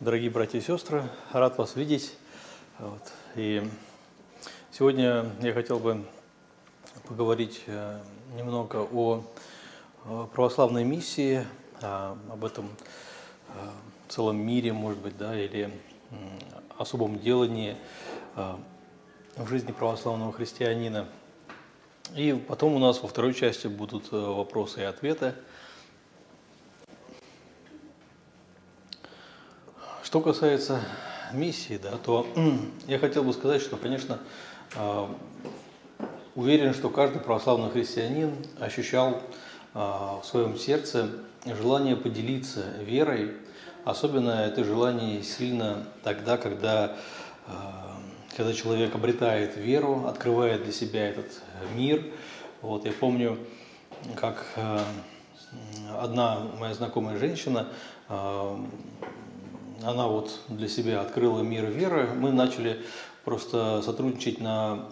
Дорогие братья и сестры, рад вас видеть. Вот. И сегодня я хотел бы поговорить э, немного о православной миссии, об этом э, целом мире, может быть, да, или особом делании э, в жизни православного христианина. И потом у нас во второй части будут вопросы и ответы – Что касается миссии, да, то я хотел бы сказать, что, конечно, а, уверен, что каждый православный христианин ощущал а, в своем сердце желание поделиться верой. Особенно это желание сильно тогда, когда, а, когда человек обретает веру, открывает для себя этот мир. Вот, я помню, как одна моя знакомая женщина она вот для себя открыла мир веры. Мы начали просто сотрудничать на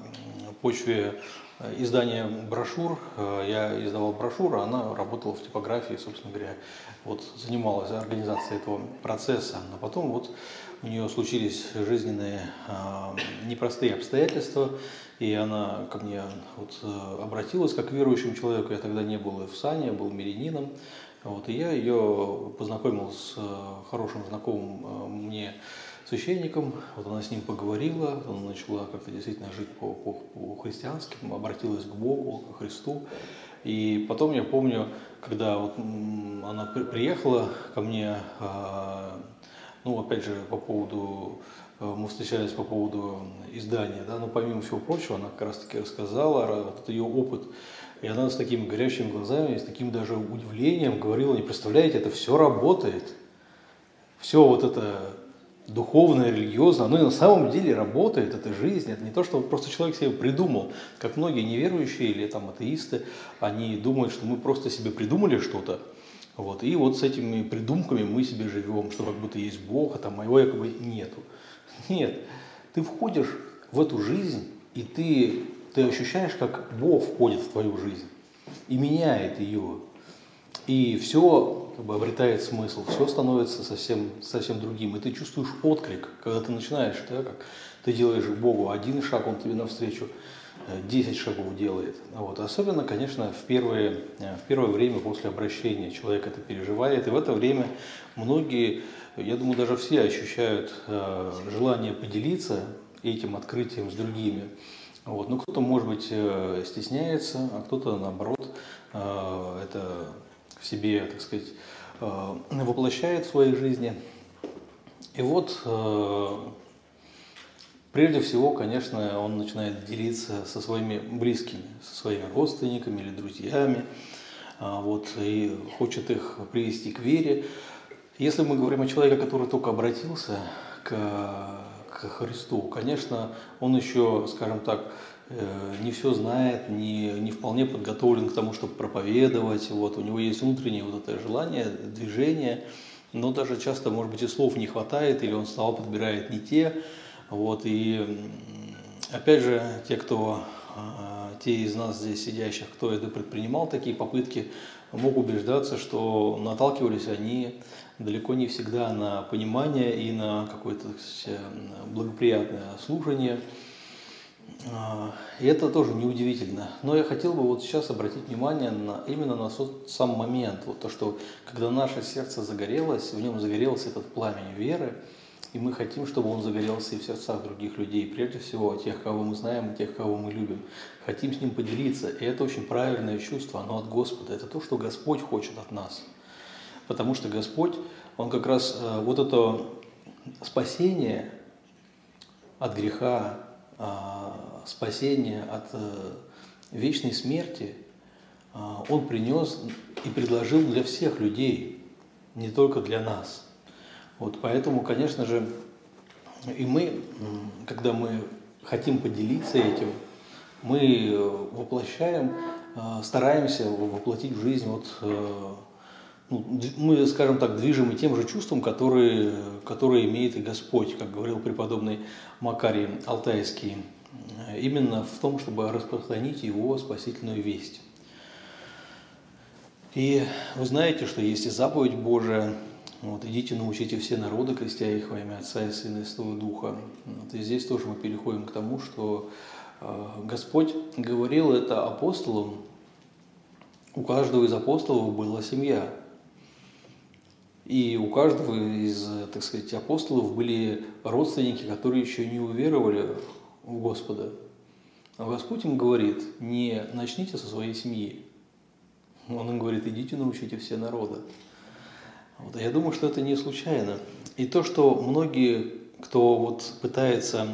почве э, издания брошюр. Э, я издавал брошюры, она работала в типографии, собственно говоря, вот занималась организацией этого процесса. А потом вот у нее случились жизненные э, непростые обстоятельства, и она ко мне вот обратилась как к верующему человеку. Я тогда не был в сане, я был мирянином. Вот, и я ее познакомил с э, хорошим знакомым э, мне священником, вот она с ним поговорила, она начала как-то действительно жить по, по, по христиански, обратилась к Богу, к Христу. И потом я помню, когда вот она приехала ко мне, а, ну, опять же, по поводу, э, мы встречались по поводу издания, да, но помимо всего прочего, она как раз-таки рассказала, вот ее опыт и она с такими горящими глазами, с таким даже удивлением говорила, не представляете, это все работает. Все вот это духовное, религиозное, оно и на самом деле работает, это жизнь, это не то, что просто человек себе придумал. Как многие неверующие или там атеисты, они думают, что мы просто себе придумали что-то, вот, и вот с этими придумками мы себе живем, что как будто есть Бог, а там моего якобы нету. Нет, ты входишь в эту жизнь, и ты ты ощущаешь, как Бог входит в твою жизнь и меняет ее. И все как бы, обретает смысл, все становится совсем, совсем другим. И ты чувствуешь отклик, когда ты начинаешь, да, как ты делаешь к Богу один шаг, Он тебе навстречу 10 э, шагов делает. Вот. Особенно, конечно, в, первое, э, в первое время после обращения человек это переживает. И в это время многие, я думаю, даже все ощущают э, желание поделиться этим открытием с другими. Вот. Ну, кто-то, может быть, э, стесняется, а кто-то, наоборот, э, это в себе, так сказать, э, воплощает в своей жизни. И вот, прежде всего, конечно, он начинает делиться со своими близкими, со своими родственниками или друзьями, вот, и хочет их привести к вере. Если мы говорим о человеке, который только обратился к к Христу. Конечно, он еще, скажем так, э, не все знает, не, не вполне подготовлен к тому, чтобы проповедовать. Вот, у него есть внутреннее вот это желание, движение, но даже часто, может быть, и слов не хватает, или он слова подбирает не те. Вот, и опять же, те, кто, а, те из нас здесь сидящих, кто это предпринимал такие попытки, мог убеждаться, что наталкивались они далеко не всегда на понимание и на какое-то благоприятное служение. А, и это тоже неудивительно. Но я хотел бы вот сейчас обратить внимание на, именно на сам момент, вот то, что когда наше сердце загорелось, в нем загорелся этот пламень веры, и мы хотим, чтобы он загорелся и в сердцах других людей, прежде всего тех, кого мы знаем, и тех, кого мы любим. Хотим с ним поделиться, и это очень правильное чувство, оно от Господа, это то, что Господь хочет от нас – Потому что Господь, Он как раз э, вот это спасение от греха, а, спасение от э, вечной смерти, Он принес и предложил для всех людей, не только для нас. Вот поэтому, конечно же, и мы, когда мы хотим поделиться этим, мы э, воплощаем, стараемся воплотить в жизнь вот ну, мы, скажем так, движимы тем же чувством, которое, которое имеет и Господь, как говорил преподобный Макарий Алтайский, именно в том, чтобы распространить Его спасительную весть. И вы знаете, что есть и заповедь Божия, Вот, идите научите все народы, крестя их во имя Отца и Сына и Святого Духа. Вот, и здесь тоже мы переходим к тому, что э, Господь говорил это апостолам, у каждого из апостолов была семья. И у каждого из, так сказать, апостолов были родственники, которые еще не уверовали в Господа. А Господь им говорит, не начните со своей семьи. Он им говорит, идите научите все народы. Вот, я думаю, что это не случайно. И то, что многие, кто вот пытается,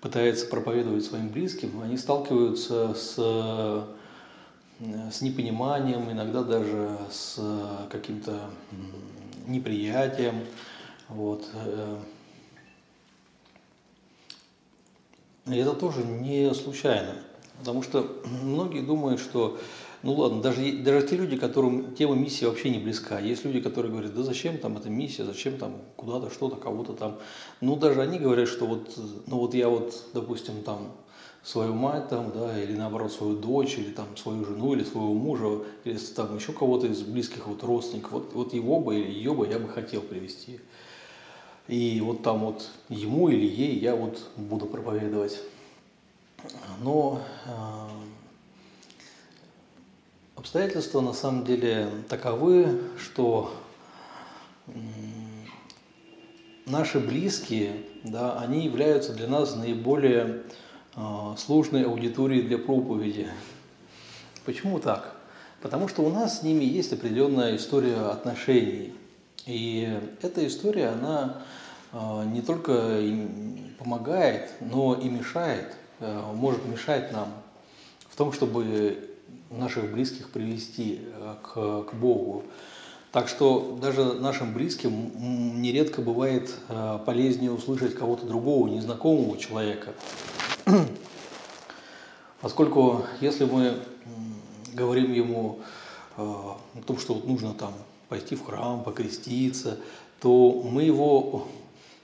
пытается проповедовать своим близким, они сталкиваются с, с непониманием, иногда даже с каким-то неприятием. Вот. Э, и это тоже не случайно, потому что многие думают, что ну ладно, даже, даже те люди, которым тема миссии вообще не близка. Есть люди, которые говорят, да зачем там эта миссия, зачем там куда-то, что-то, кого-то там. Ну даже они говорят, что вот, ну вот я вот, допустим, там свою мать там, да, или наоборот свою дочь, или там свою жену, или своего мужа, или там еще кого-то из близких вот родственников, вот, вот его бы или ее бы я бы хотел привести. И вот там вот ему или ей я вот буду проповедовать. Но а, Обстоятельства на самом деле таковы, что наши близкие, да, они являются для нас наиболее э, сложной аудиторией для проповеди. Почему так? Потому что у нас с ними есть определенная история отношений. И эта история, она э, не только помогает, но и мешает, э, может мешать нам в том, чтобы наших близких привести э, к, к Богу. Так что даже нашим близким нередко бывает э, полезнее услышать кого-то другого, незнакомого человека. Поскольку если мы говорим ему э, о том, что вот нужно там пойти в храм, покреститься, то мы его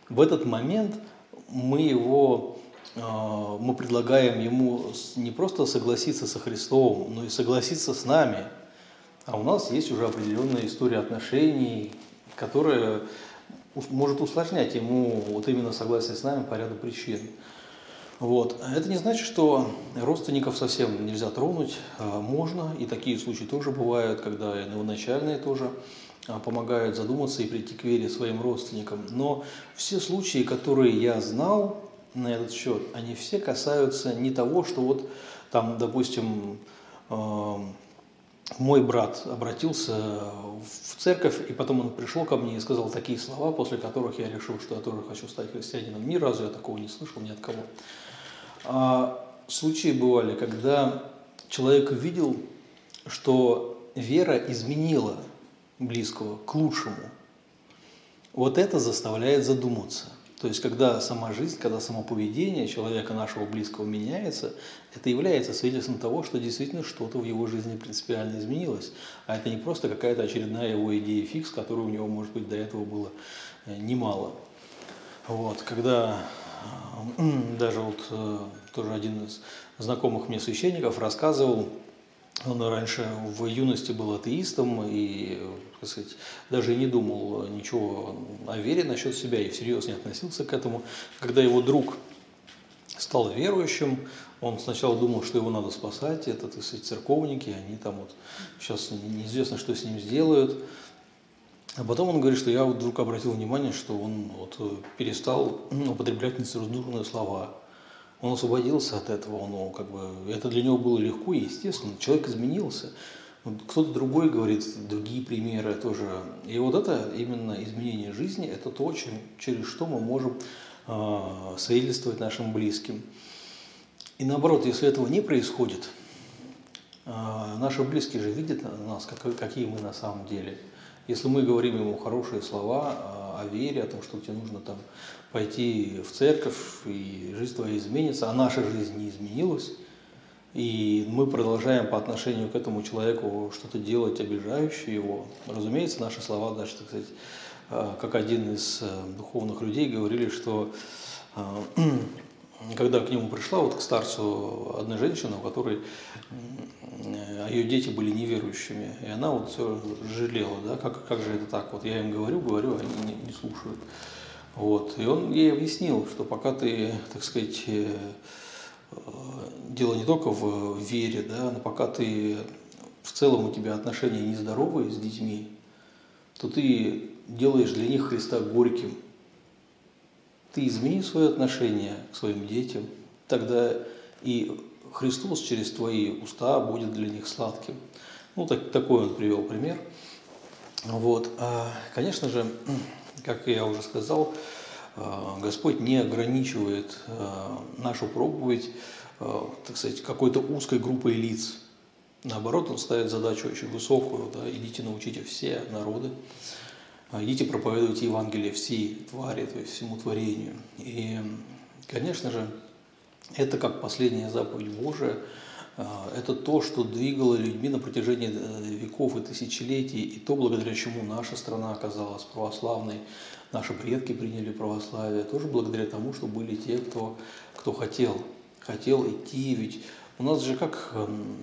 в этот момент мы его мы предлагаем ему не просто согласиться со Христом, но и согласиться с нами. А у нас есть уже определенная история отношений, которая может усложнять ему вот именно согласие с нами по ряду причин. Вот. Это не значит, что родственников совсем нельзя тронуть. А, можно, и такие случаи тоже бывают, когда новоначальные тоже а, помогают задуматься и прийти к вере своим родственникам. Но все случаи, которые я знал, на этот счет, они все касаются не того, что вот там, допустим, э, мой брат обратился в церковь, и потом он пришел ко мне и сказал такие слова, после которых я решил, что я тоже хочу стать христианином. Ни разу я такого не слышал ни от кого. А случаи бывали, когда человек видел, что вера изменила близкого к лучшему. Вот это заставляет задуматься – то есть, когда сама жизнь, когда само поведение человека нашего близкого меняется, это является свидетельством того, что действительно что-то в его жизни принципиально изменилось. А это не просто какая-то очередная его идея фикс, которой у него, может быть, до этого было э, немало. Вот, когда даже вот э, тоже один из знакомых мне священников рассказывал, он раньше в юности был атеистом и, так сказать, даже и не думал ничего о вере насчет себя и всерьез не относился к этому. Когда его друг стал верующим, он сначала думал, что его надо спасать, это, так сказать, церковники, они там вот сейчас неизвестно, что с ним сделают. А потом он говорит, что я вот вдруг обратил внимание, что он вот перестал употреблять нецензурные слова он освободился от этого, он, ну, как бы, это для него было легко и естественно. Человек изменился. Кто-то другой говорит другие примеры тоже. И вот это именно изменение жизни, это то, чем, через что мы можем э, свидетельствовать нашим близким. И наоборот, если этого не происходит, э, наши близкие же видят нас, как, какие мы на самом деле. Если мы говорим ему хорошие слова о, о вере, о том, что тебе нужно там пойти в церковь, и жизнь твоя изменится, а наша жизнь не изменилась, и мы продолжаем по отношению к этому человеку что-то делать, обижающее его, разумеется, наши слова даже, так сказать, э, как один из э, духовных людей говорили, что э, когда к нему пришла, вот к старцу одна женщина, у которой ее дети были неверующими, и она вот все жалела, да, как, как же это так, вот я им говорю, говорю, они не, не слушают. Вот. И он ей объяснил, что пока ты, так сказать, э, дело не только в вере, да, но пока ты в целом у тебя отношения нездоровые с детьми, то ты делаешь для них Христа горьким. Ты измени свое отношение к своим детям, тогда и Христос через твои уста будет для них сладким. Ну, так, такой он привел пример. Вот. А, конечно же, как я уже сказал, Господь не ограничивает а, нашу проповедь, так сказать, какой-то узкой группой лиц. Наоборот, Он ставит задачу очень высокую. Да, идите научите все народы, идите проповедуйте Евангелие всей твари, то есть всему творению. И, конечно же, это как последняя заповедь Божия, а, это то, что двигало людьми на протяжении э, веков и тысячелетий, и то, благодаря чему наша страна оказалась православной, наши предки приняли православие, тоже благодаря тому, что были те, кто, кто хотел, хотел идти, ведь у нас же как эм,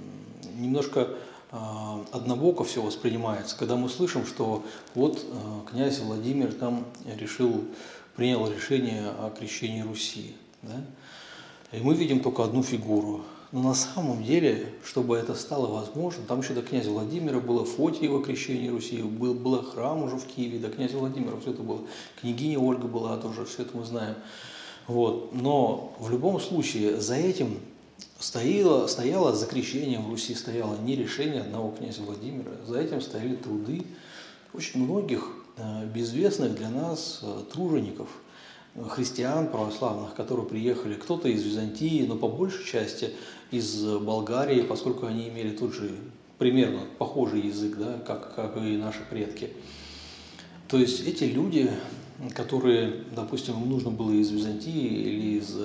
немножко а, однобоко все воспринимается, когда мы слышим, что вот э, князь Владимир там решил, принял решение о крещении Руси. Да? И мы видим только одну фигуру. Но на самом деле, чтобы это стало возможным, там еще до князя Владимира было Фотиево крещение Руси, был, был храм уже в Киеве, до князя Владимира все это было. Княгиня Ольга была тоже, все это мы знаем. Вот. Но в любом случае за этим стояло, стояло за крещением Руси стояло не решение одного князя Владимира, за этим стояли труды очень многих э, безвестных для нас э, тружеников – христиан православных, которые приехали, кто-то из Византии, но по большей части из Болгарии, поскольку они имели тот же примерно похожий язык, да, как, как и наши предки. То есть эти люди, которые, допустим, им нужно было из Византии или из,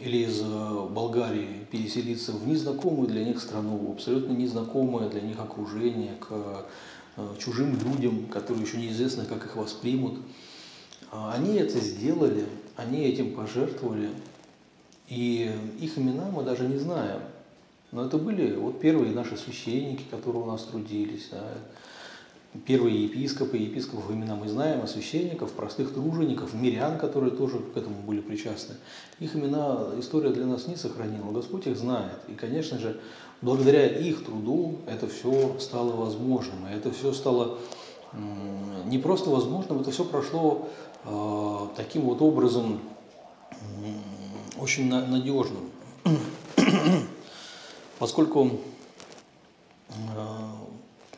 или из Болгарии переселиться в незнакомую для них страну, абсолютно незнакомое для них окружение, к э, чужим людям, которые еще неизвестно, как их воспримут – а, они это сделали, они этим пожертвовали, и их имена мы даже не знаем. Но это были вот первые наши священники, которые у нас трудились, да, первые епископы, епископов имена мы знаем, а священников, простых тружеников, мирян, которые тоже к этому были причастны. Их имена история для нас не сохранила, Господь их знает. И, конечно же, благодаря их труду это все стало возможным, и это все стало не просто возможным, это все прошло Э, таким вот образом очень надежным. Поскольку э,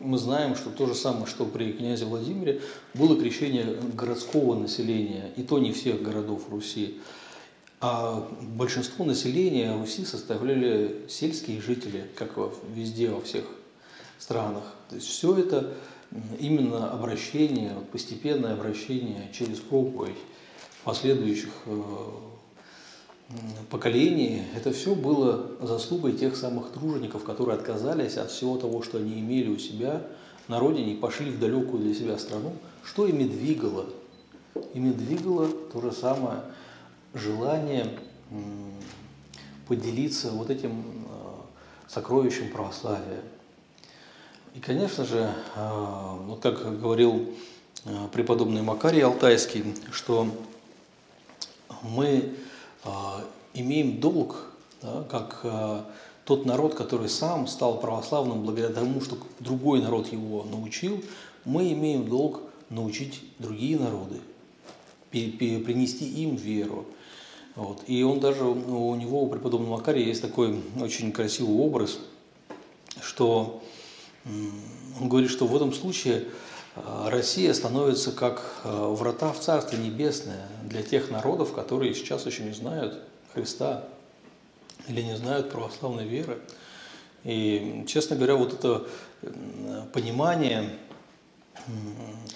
мы знаем, что то же самое, что при князе Владимире, было крещение городского населения, и то не всех городов Руси. А большинство населения Руси составляли сельские жители, как везде, во всех странах. То есть все это именно обращение, постепенное обращение через проповедь последующих э, поколений, это все было заслугой тех самых тружеников, которые отказались от всего того, что они имели у себя на родине и пошли в далекую для себя страну. Что ими двигало? Ими двигало то же самое желание поделиться вот этим э, сокровищем православия. И, конечно же, а, вот как говорил преподобный Макарий Алтайский, что мы а, имеем долг, да, как тот народ, который сам стал православным благодаря тому, что другой народ его научил, мы имеем долг научить другие народы, принести им веру. Вот. И он даже, у него, у преподобного Макария, есть такой очень красивый образ, что он говорит, что в этом случае Россия становится как э, врата в Царство Небесное для тех народов, которые сейчас еще не знают Христа или не знают православной веры. И, честно говоря, вот это понимание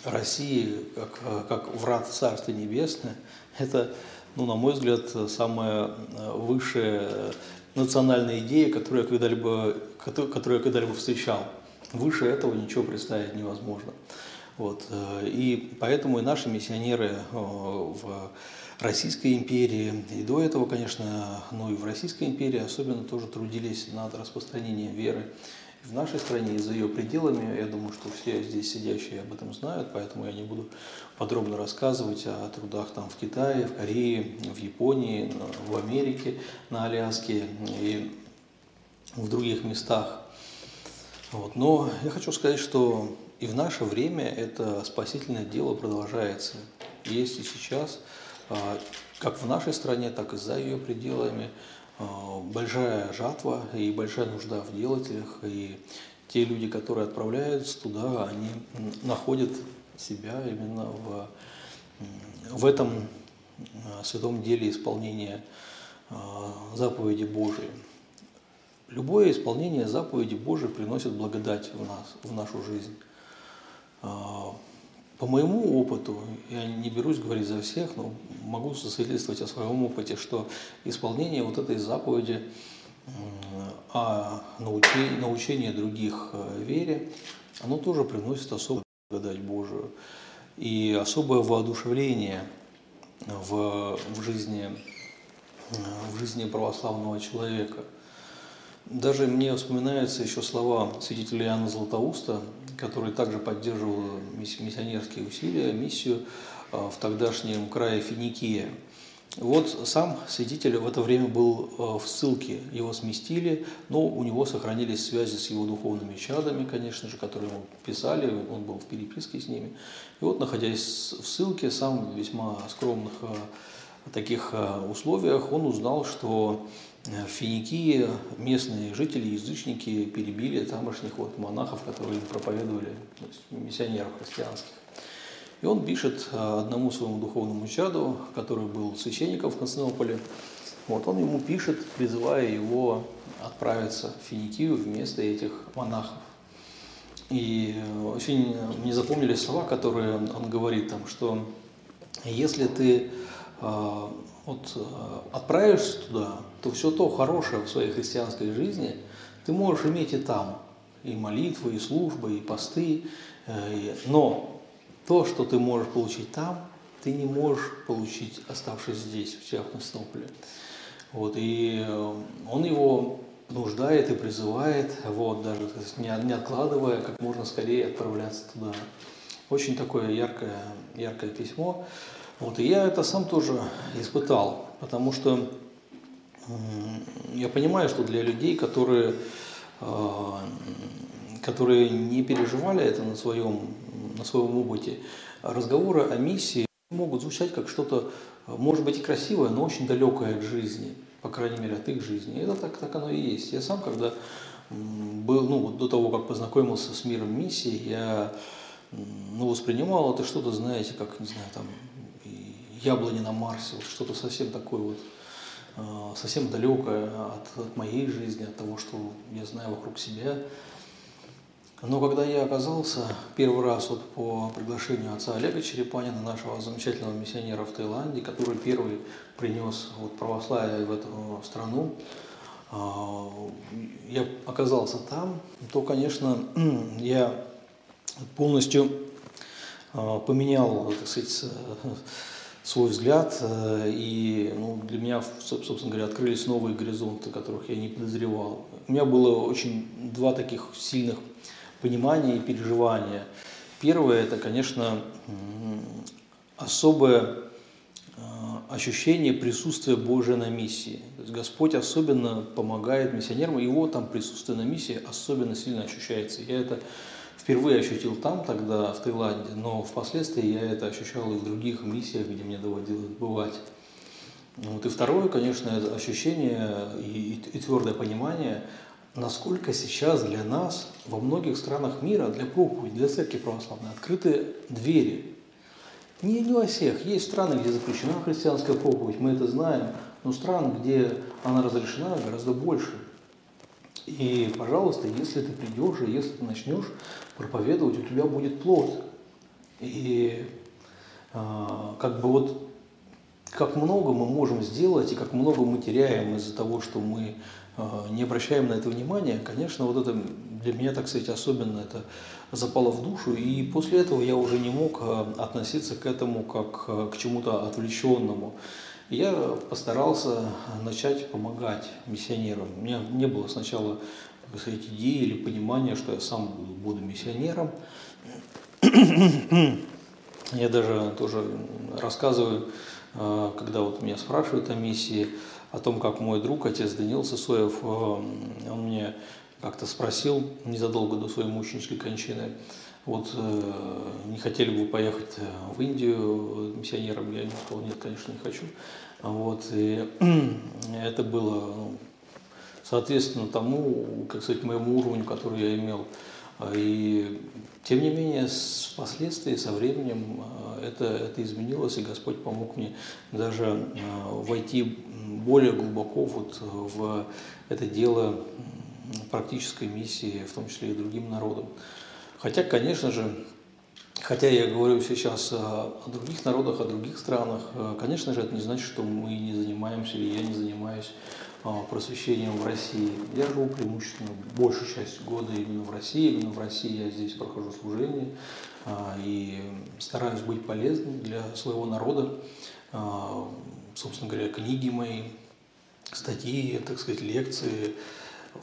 России как, э, как врат Царство Небесное, это, ну, на мой взгляд, самая высшая национальная идея, которую я когда-либо, которую я когда-либо встречал. Выше этого ничего представить невозможно. Вот. И поэтому и наши миссионеры в Российской империи, и до этого, конечно, ну и в Российской империи особенно тоже трудились над распространением веры в нашей стране и за ее пределами. Я думаю, что все здесь сидящие об этом знают, поэтому я не буду подробно рассказывать о трудах там в Китае, в Корее, в Японии, в Америке, на Аляске и в других местах. Вот. Но я хочу сказать, что и в наше время это спасительное дело продолжается. Есть и сейчас, а, как в нашей стране, так и за ее пределами – а, большая жатва и большая нужда в делателях, и те люди, которые отправляются туда, они находят себя именно в, в этом а, святом деле исполнения заповеди Божией. Любое исполнение заповеди Божией приносит благодать в нас, в нашу жизнь. По моему опыту, я не берусь говорить за всех, но могу засвидетельствовать о своем опыте, что исполнение вот этой заповеди о научении, научении других э, вере, оно тоже приносит особую благодать Божию и особое воодушевление в, в, жизни, в жизни православного человека – даже мне вспоминаются еще слова святителя Иоанна Златоуста, который также поддерживал миссионерские усилия, миссию а, в тогдашнем крае Финикия. Вот сам святитель в это время был а, в ссылке, его сместили, но у него сохранились связи с его духовными чадами, конечно же, которые ему писали, он был в переписке с ними. И вот, находясь в ссылке, сам весьма скромных а, таких условиях, он узнал, что в Финикии местные жители, язычники перебили тамошних вот монахов, которые им проповедовали, то есть миссионеров христианских. И он пишет э, одному своему духовному чаду, который был священником в Константинополе, вот он ему пишет, призывая его отправиться в Финикию вместо этих монахов. И очень мне запомнились слова, которые он говорит там, что если ты э, вот э, отправишься туда, то все то хорошее в своей христианской жизни ты можешь иметь и там. И молитвы, и службы, и посты. Э, но то, что ты можешь получить там, ты не можешь получить, оставшись здесь, в Константинополе. Вот, и э, он его нуждает и призывает, вот, даже не откладывая, как можно скорее отправляться туда. Очень такое яркое, яркое письмо. Вот, и я это сам тоже испытал, потому что я понимаю, что для людей, которые, а, которые не переживали это на своем, на своем опыте, разговоры о миссии могут звучать как что-то, может быть, и красивое, но очень далекое от жизни, по крайней мере, от их жизни. Это так, так оно и есть. Я сам, когда был, ну, вот до того, как познакомился с миром миссии, я ну, воспринимал это что-то, знаете, как, не знаю, там, яблони на Марсе, вот что-то совсем такое вот, э, совсем далекое от, от моей жизни, от того, что я знаю вокруг себя. Но когда я оказался первый раз вот по приглашению отца Олега Черепанина, нашего замечательного миссионера в Таиланде, который первый принес вот православие в эту страну, э, я оказался там, то, конечно, я полностью э, поменял, так сказать, свой взгляд, э, и ну, для меня, собственно говоря, открылись новые горизонты, которых я не подозревал. У меня было очень два таких сильных понимания и переживания. Первое – это, конечно, особое э, ощущение присутствия Божия на миссии. То есть Господь особенно помогает миссионерам, его там присутствие на миссии особенно сильно ощущается. Я это впервые ощутил там тогда, в Таиланде, но впоследствии я это ощущал и в других миссиях, где мне доводилось бывать. Вот. И второе, конечно, это ощущение и, и, и твердое понимание, насколько сейчас для нас во многих странах мира, для проповеди, для церкви православной открыты двери. Не, не во всех. Есть страны, где запрещена христианская проповедь, мы это знаем, но стран, где она разрешена, гораздо больше. И, пожалуйста, если ты придешь и если ты начнешь проповедовать, у тебя будет плод. И а, как бы вот как много мы можем сделать и как много мы теряем из-за того, что мы а, не обращаем на это внимания, конечно, вот это для меня, так сказать, особенно это запало в душу, и после этого я уже не мог э, относиться к этому как э, к чему-то отвлеченному. Я постарался начать помогать миссионерам. У меня не было сначала сказать, идеи или понимания, что я сам буду миссионером. Я даже тоже рассказываю, э, когда вот меня спрашивают о миссии, о том, как мой друг, отец Даниил Сысоев, он мне как-то спросил незадолго до своей мученической кончины, вот э, не хотели бы поехать э, в Индию миссионером, я ему сказал, нет, конечно, не хочу. Вот, и это было ну, соответственно тому, как сказать, моему уровню, который я имел. И тем не менее, впоследствии, со временем э, это, это изменилось, и Господь помог мне даже войти более глубоко вот в это дело практической миссии, в том числе и другим народам. Хотя, конечно же, хотя я говорю сейчас о других народах, о других странах, конечно же, это не значит, что мы не занимаемся или я не занимаюсь а, просвещением в России. Я живу преимущественно большую часть года именно в России. Именно в России я здесь прохожу служение а, и стараюсь быть полезным для своего народа. А, собственно говоря, книги мои, статьи, так сказать, лекции,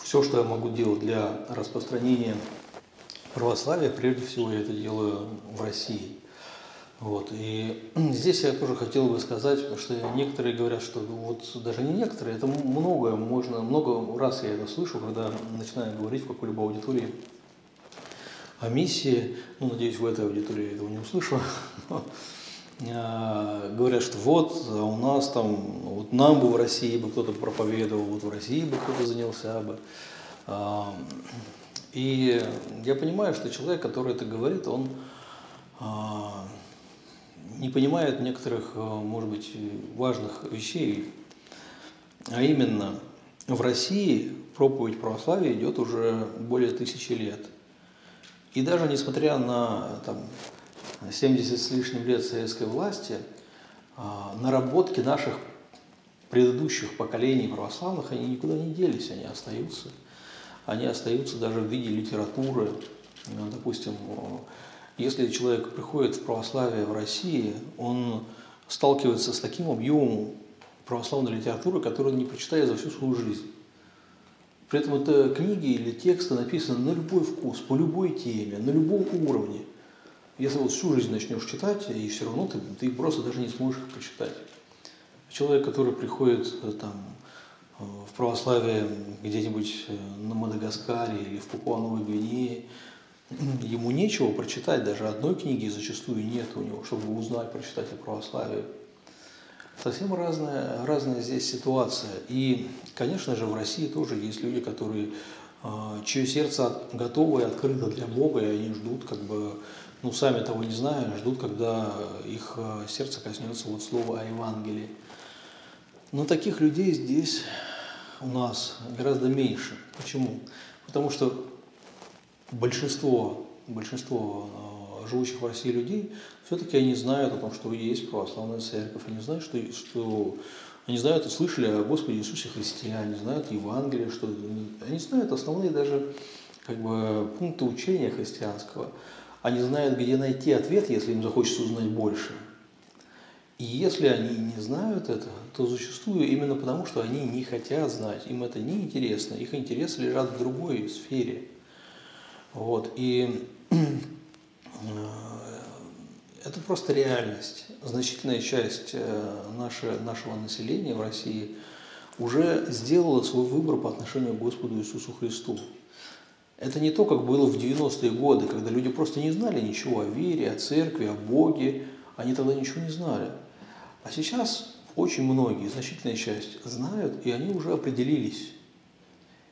все, что я могу делать для распространения православия, прежде всего я это делаю в России. Вот. И здесь я тоже хотел бы сказать, что некоторые говорят, что вот даже не некоторые, это многое можно, много раз я это слышу, когда начинаю говорить в какой-либо аудитории о миссии, ну, надеюсь, в этой аудитории этого не услышу, А, говорят, что вот а у нас там, вот нам бы в России бы кто-то проповедовал, вот в России бы кто-то занялся бы. А, и я понимаю, что человек, который это говорит, он не понимает некоторых, может быть, важных вещей. А именно, в России проповедь православия идет уже более тысячи лет. И даже несмотря на там, 70 с лишним лет советской власти, а, наработки наших предыдущих поколений православных, они никуда не делись, они остаются. Они остаются даже в виде литературы. Ну, допустим, если человек приходит в православие в России, он сталкивается с таким объемом православной литературы, которую он не прочитает за всю свою жизнь. При этом это книги или тексты написаны на любой вкус, по любой теме, на любом уровне. Если вот всю жизнь начнешь читать, и все равно ты, ты просто даже не сможешь их прочитать. Человек, который приходит э, там, э, в православие где-нибудь э, на Мадагаскаре или в Папуа-Новой Гвинее, ему нечего прочитать, даже одной книги зачастую нет у него, чтобы узнать, прочитать о православии. Совсем разная, разная здесь ситуация. И, конечно же, в России тоже есть люди, которые, чье сердце готово и открыто для Бога, и они ждут как бы ну, сами того не зная, ждут, когда их э, сердце коснется вот слова о Евангелии. Но таких людей здесь у нас гораздо меньше. Почему? Потому что большинство, большинство э, живущих в России людей, все-таки они знают о том, что есть православная церковь, они знают, что, что они знают и слышали о Господе Иисусе Христе, они знают Евангелие, что они знают основные даже как бы, пункты учения христианского. Они знают, где найти ответ, если им захочется узнать больше. И если они не знают это, то зачастую именно потому, что они не хотят знать, им это не интересно, их интересы лежат в другой сфере. Вот. И э, это просто реальность. Значительная часть э, нашего, нашего населения в России уже сделала свой выбор по отношению к Господу Иисусу Христу. Это не то, как было в 90-е годы, когда люди просто не знали ничего о вере, о церкви, о Боге. Они тогда ничего не знали. А сейчас очень многие, значительная часть, знают, и они уже определились.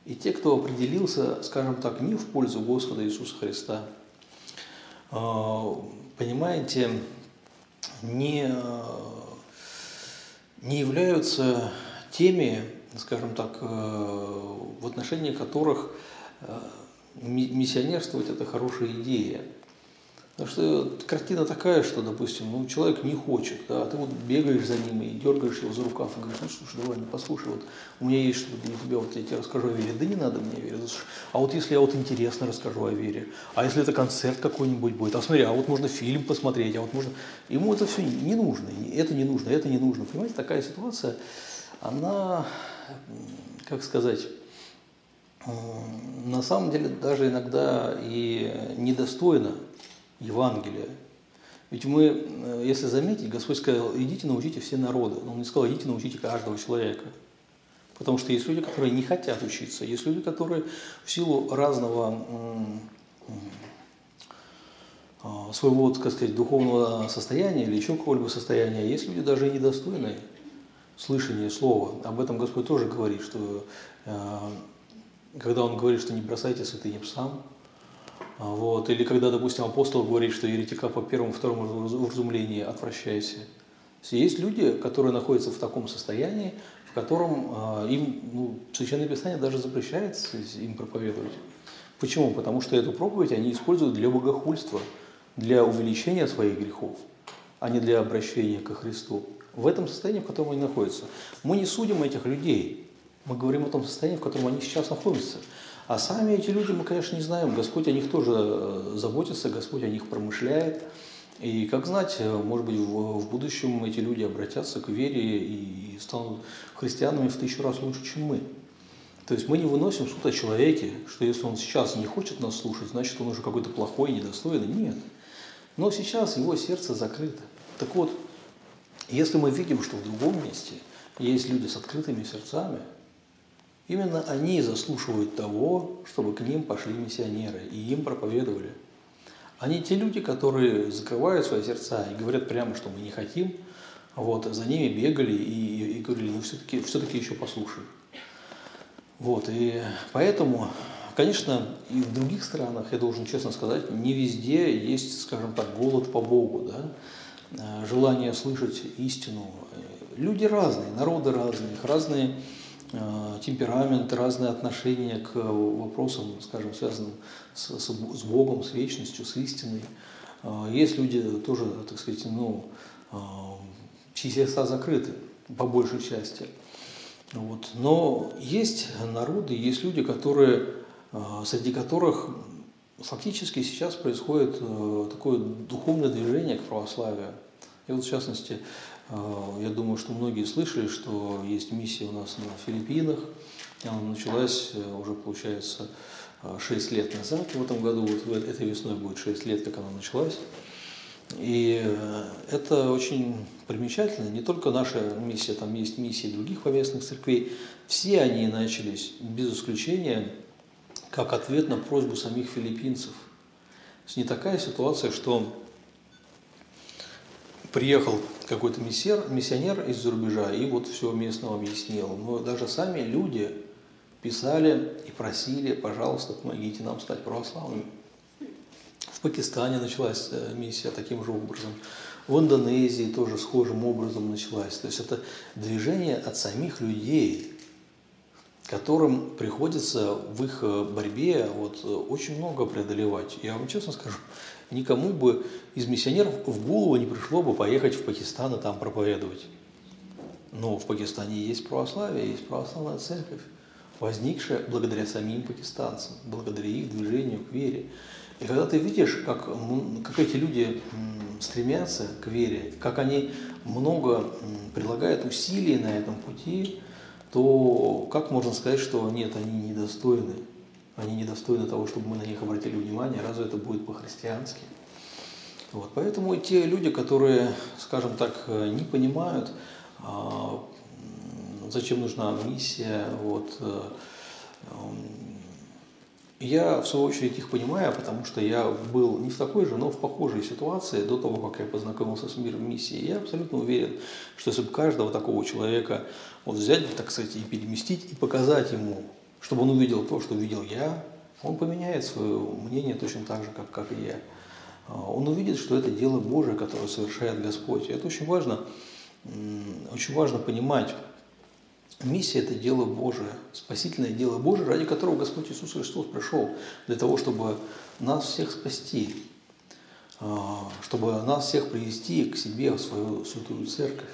И те, кто определился, скажем так, не в пользу Господа Иисуса Христа, а, понимаете, не, не являются теми, скажем так, э, в отношении которых э, миссионерствовать – это хорошая идея. Потому что картина такая, что, допустим, ну, человек не хочет, да, а ты вот бегаешь за ним и дергаешь его за рукав и говоришь, ну слушай, давай, ну, послушай, вот у меня есть что-то для тебя, вот я тебе расскажу о вере. Да не надо мне верить. А вот если я вот интересно расскажу о вере, а если это концерт какой-нибудь будет, а смотри, а вот можно фильм посмотреть, а вот можно... Ему это все не нужно, это не нужно, это не нужно. Понимаете, такая ситуация, она, как сказать, на самом деле даже иногда и недостойна Евангелия. Ведь мы, э, если заметить, Господь сказал, идите научите все народы. Он не сказал, идите научите каждого человека. Потому что есть люди, которые не хотят учиться. Есть люди, которые в силу разного а, своего, так сказать, духовного состояния или еще какого-либо состояния, есть люди даже и недостойные слышания слова. Об этом Господь тоже говорит, что э, когда Он говорит, что не бросайте святыню псам, вот. Или когда, допустим, апостол говорит, что еретика по первому, второму вразумлению отвращайся. Есть люди, которые находятся в таком состоянии, в котором э, им ну, Священное Писание даже запрещает им проповедовать. Почему? Потому что эту проповедь они используют для богохульства, для увеличения своих грехов, а не для обращения ко Христу. В этом состоянии, в котором они находятся. Мы не судим этих людей, мы говорим о том состоянии, в котором они сейчас находятся. А сами эти люди мы, конечно, не знаем. Господь о них тоже э, заботится, Господь о них промышляет. И, как знать, э, может быть, в, в будущем эти люди обратятся к вере и станут христианами в тысячу раз лучше, чем мы. То есть мы не выносим суд о человеке, что если он сейчас не хочет нас слушать, значит он уже какой-то плохой, недостойный. Нет. Но сейчас его сердце закрыто. Так вот, если мы видим, что в другом месте есть люди с открытыми сердцами, Именно они заслуживают того, чтобы к ним пошли миссионеры и им проповедовали. Они те люди, которые закрывают свои сердца и говорят прямо, что мы не хотим, вот, за ними бегали и, и, говорили, ну все-таки все еще послушай. Вот, и поэтому, конечно, и в других странах, я должен честно сказать, не везде есть, скажем так, голод по Богу, да, желание слышать истину. Люди разные, народы разные, разные Э, темперамент, разные отношения к вопросам, скажем, связанным с, с, с Богом, с вечностью, с истиной. Э, есть люди тоже, так сказать, ну, чьи сердца закрыты по большей части. Вот. Но есть народы, есть люди, которые, среди которых фактически сейчас происходит такое духовное движение к православию. И вот в частности, а, я думаю, что многие слышали, что есть миссия у нас на Филиппинах. Она началась э, уже, получается, 6 лет назад. В этом году, вот этой весной будет 6 лет, как она началась. И э, это очень примечательно. Не только наша миссия, там есть миссии других поместных церквей. Все они начались, без исключения, как ответ на просьбу самих филиппинцев. То есть не такая ситуация, что приехал какой-то миссионер, миссионер из-за рубежа и вот все местного объяснил. Но даже сами люди писали и просили, пожалуйста, помогите нам стать православными. В Пакистане началась э, миссия таким же образом. В Индонезии тоже схожим образом началась. То есть это движение от самих людей, которым приходится в их э, борьбе вот, э, очень много преодолевать. Я вам честно скажу, никому бы из миссионеров в голову не пришло бы поехать в Пакистан и там проповедовать. Но в Пакистане есть православие, есть православная церковь, возникшая благодаря самим пакистанцам, благодаря их движению к вере. И когда ты видишь, как, как эти люди стремятся к вере, как они много прилагают усилий на этом пути, то как можно сказать, что нет, они недостойны? Они недостойны того, чтобы мы на них обратили внимание, разве это будет по-христиански? Вот, поэтому те люди, которые, скажем так, не понимают, а, зачем нужна миссия, вот, э, я, в свою очередь, их понимаю, потому что я был не в такой же, но в похожей ситуации до того, как я познакомился с миром миссии. Я абсолютно уверен, что если бы каждого такого человека вот взять, так сказать, и переместить, и показать ему, чтобы он увидел то, что видел я, он поменяет свое мнение точно так же, как, как и я. А, он увидит, что это дело Божие, которое совершает Господь. И это очень важно, очень важно понимать. Миссия – это дело Божие, спасительное дело Божие, ради которого Господь Иисус Христос пришел, для того, чтобы нас всех спасти. чтобы нас всех привести к себе в свою святую церковь.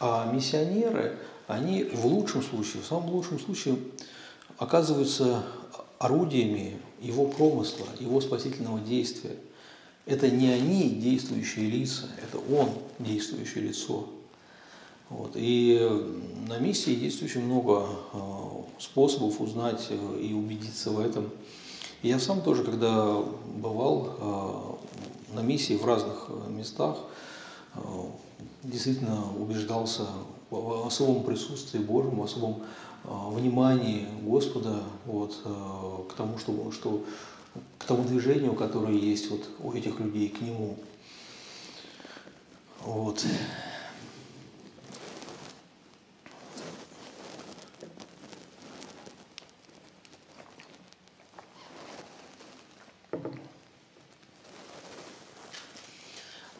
А миссионеры, они в лучшем случае, в самом лучшем случае оказываются орудиями его промысла, его спасительного действия. Это не они действующие лица, это он действующее лицо. Вот. И на миссии есть очень много э, способов узнать э, и убедиться в этом. Я сам тоже, когда бывал э, на миссии в разных местах, действительно убеждался в особом присутствии Божьем, в особом внимании Господа вот, к тому, что, что, к тому движению, которое есть вот у этих людей, к Нему. Вот.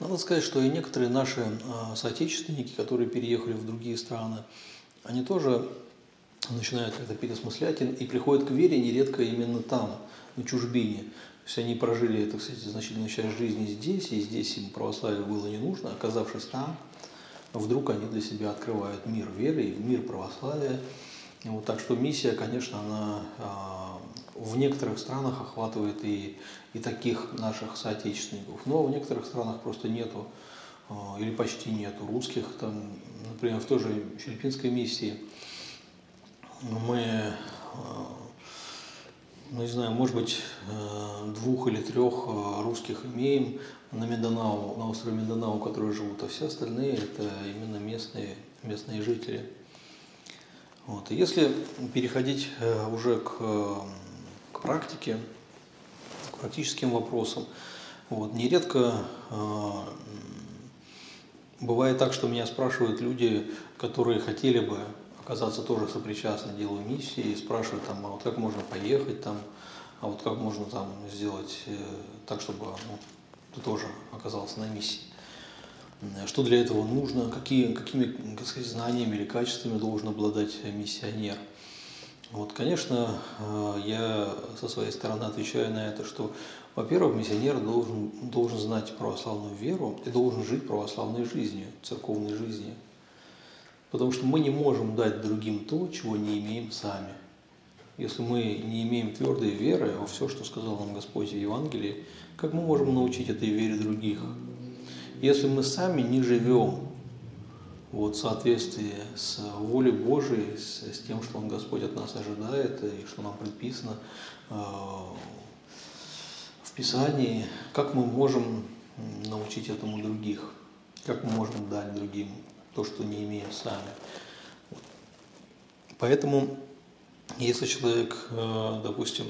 Надо сказать, что и некоторые наши а, соотечественники, которые переехали в другие страны, они тоже начинают как-то переосмыслять и приходят к вере нередко именно там, на чужбине. То есть они прожили, так сказать, значительную часть жизни здесь, и здесь им православие было не нужно. Оказавшись там, вдруг они для себя открывают мир веры и мир православия. Вот, так что миссия, конечно, она а, в некоторых странах охватывает и, и таких наших соотечественников, но в некоторых странах просто нету а, или почти нету русских. Там, например, в той же филиппинской миссии мы, а, ну не знаю, может быть, а, двух или трех русских имеем на Минданау, на острове Минданау, которые живут, а все остальные это именно местные, местные жители. Вот. И если переходить э, уже к к практике, к практическим вопросам. Вот. Нередко э, бывает так, что меня спрашивают люди, которые хотели бы оказаться тоже сопричастны делу миссии, спрашивают там, а вот как можно поехать там, а вот как можно там сделать э, так, чтобы ну, ты тоже оказался на миссии. Что для этого нужно, какие, какими как сказать, знаниями или качествами должен обладать миссионер – вот, конечно, э, я со своей стороны отвечаю на это, что, во-первых, миссионер должен, должен знать православную веру и должен жить православной жизнью, церковной жизнью. Потому что мы не можем дать другим то, чего не имеем сами. Если мы не имеем твердой веры во все, что сказал нам Господь в Евангелии, как мы можем научить этой вере других? Если мы сами не живем вот, в соответствии с волей Божией, с, с тем, что Он Господь от нас ожидает и что нам предписано э, в Писании, как мы можем научить этому других, как мы можем дать другим то, что не имеем сами. Поэтому, если человек, э, допустим,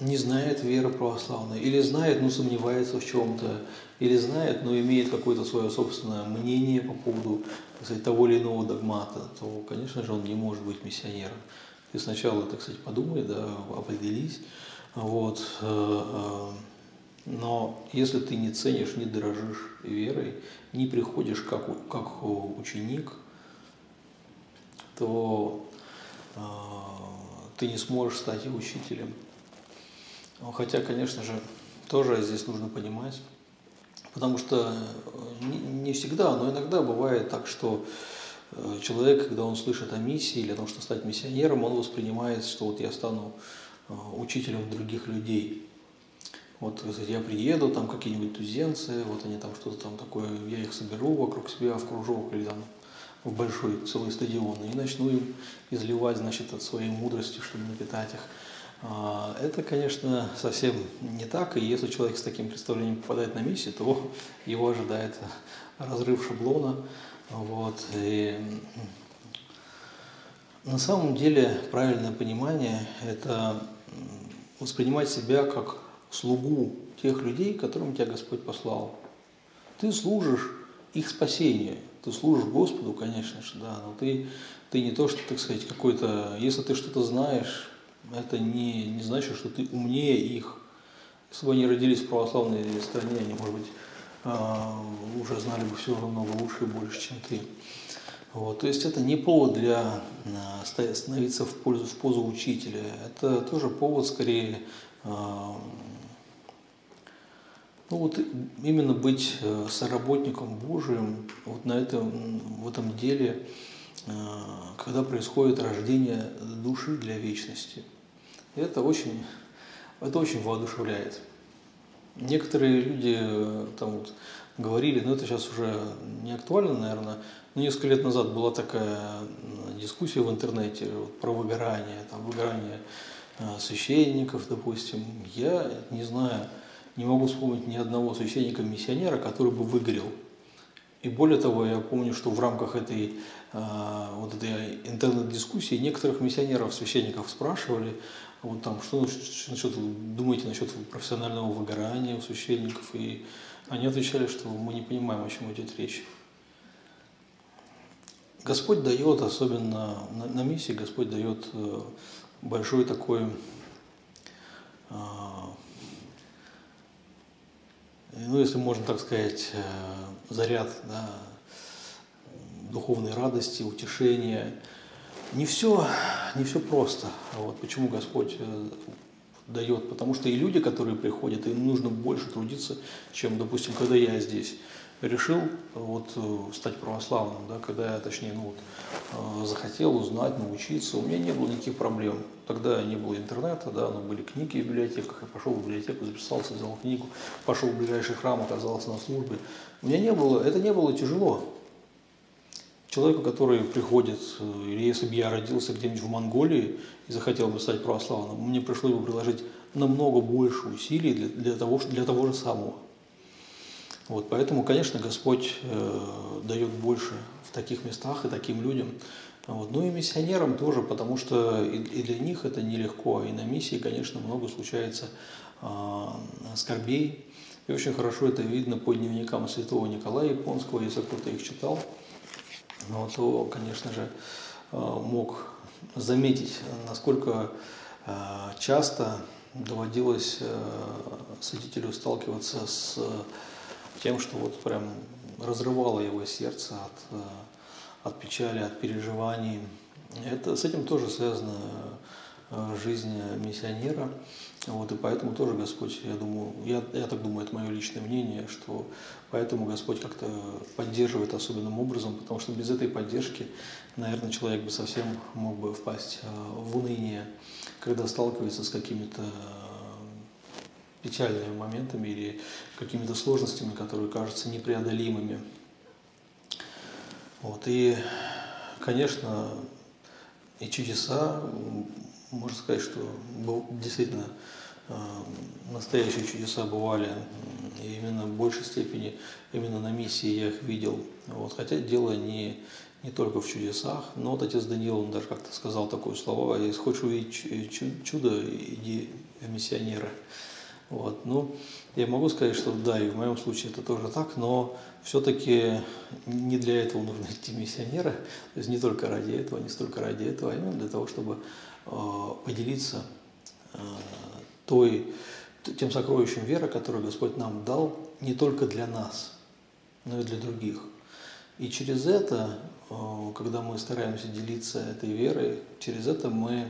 не знает веры православной, или знает, но сомневается в чем-то, или знает, но имеет какое-то свое собственное мнение по поводу сказать, того или иного догмата, то, конечно же, он не может быть миссионером. Ты сначала, так сказать, подумай, да, определись, вот, э, э, но если ты не ценишь, не дорожишь верой, не приходишь как, как ученик, то э, ты не сможешь стать и учителем. Хотя, конечно же, тоже здесь нужно понимать, потому что э, не всегда, но иногда бывает так, что э, человек, когда он слышит о миссии или о том, что стать миссионером, он воспринимает, что вот я стану э, учителем других людей. Вот, я приеду, там какие-нибудь туземцы, вот они там что-то там такое, я их соберу вокруг себя в кружок или там в большой целый стадион и начну им изливать, значит, от своей мудрости, чтобы напитать их. А, это, конечно, совсем не так, и если человек с таким представлением попадает на миссию, то его ожидает разрыв шаблона. Вот. И на самом деле правильное понимание – это воспринимать себя как слугу тех людей, которым тебя Господь послал. Ты служишь их спасению, ты служишь Господу, конечно же, да, но ты, ты не то, что, так сказать, какой-то, если ты что-то знаешь, это не, не значит, что ты умнее их. Если бы они родились в православной стране, они, может быть, а, уже знали бы все намного лучше и больше, чем ты. Вот. То есть это не повод для а, становиться в, пользу, в позу учителя. Это тоже повод скорее а, Ну вот именно быть э, соработником Божиим вот на этом, в этом деле, э, когда происходит рождение души для вечности. это очень, это очень воодушевляет. Некоторые люди э, там вот говорили, но это сейчас уже не актуально, наверное, но несколько лет назад была такая дискуссия в интернете вот, про выгорание, там, выгорание священников, допустим. Я не знаю, не могу вспомнить ни одного священника-миссионера, который бы выгорел. И более того, я помню, что в рамках этой а, вот этой интернет-дискуссии некоторых миссионеров, священников спрашивали, вот там, что насчет, думаете насчет профессионального выгорания у священников, и они отвечали, что мы не понимаем, о чем идет речь. Господь дает, особенно на, на миссии, Господь дает э, большой такой а, ну, если можно так сказать, э, заряд да, духовной радости, утешения. Не все, не все просто. Вот почему Господь э, дает. Потому что и люди, которые приходят, им нужно больше трудиться, чем, допустим, когда я здесь решил вот, э, стать православным, да, когда я, точнее, ну, вот, захотел узнать, научиться, у меня не было никаких проблем. Тогда не было интернета, да, но были книги в библиотеках. Я пошел в библиотеку, записался, взял книгу, пошел в ближайший храм, оказался на службе. У меня не было, это не было тяжело. Человеку, который приходит, э, или если бы я родился где-нибудь в Монголии и захотел бы стать православным, мне пришлось бы приложить намного больше усилий для, для, того, для того же самого. Вот, поэтому, конечно, Господь э, дает больше в таких местах и таким людям. Вот. Ну и миссионерам тоже, потому что и, для них это нелегко. И на миссии, конечно, много случается э, скорбей. И очень хорошо это видно по дневникам святого Николая Японского, если кто-то их читал, ну, то, конечно же, э, мог заметить, насколько э, часто доводилось э, святителю сталкиваться с тем, что вот прям разрывало его сердце от от печали, от переживаний. Это, с этим тоже связана э, жизнь миссионера. Вот, и поэтому тоже Господь, я думаю, я, я так думаю, это мое личное мнение, что поэтому Господь как-то поддерживает особенным образом, потому что без этой поддержки, наверное, человек бы совсем мог бы впасть э, в уныние, когда сталкивается с какими-то печальными моментами или какими-то сложностями, которые кажутся непреодолимыми. Вот, и, конечно, и чудеса, можно сказать, что действительно э, настоящие чудеса бывали, и именно в большей степени именно на миссии я их видел. Вот, хотя дело не, не только в чудесах, но вот отец Даниил, он даже как-то сказал такое слово, если хочешь увидеть чудо, иди в миссионера. Вот, ну, я могу сказать, что да, и в моем случае это тоже так, но все-таки не для этого нужно идти миссионера, то есть не только ради этого, не столько ради этого, а именно для того, чтобы э, поделиться э, той, тем сокровищем веры, которое Господь нам дал не только для нас, но и для других. И через это, э, когда мы стараемся делиться этой верой, через это мы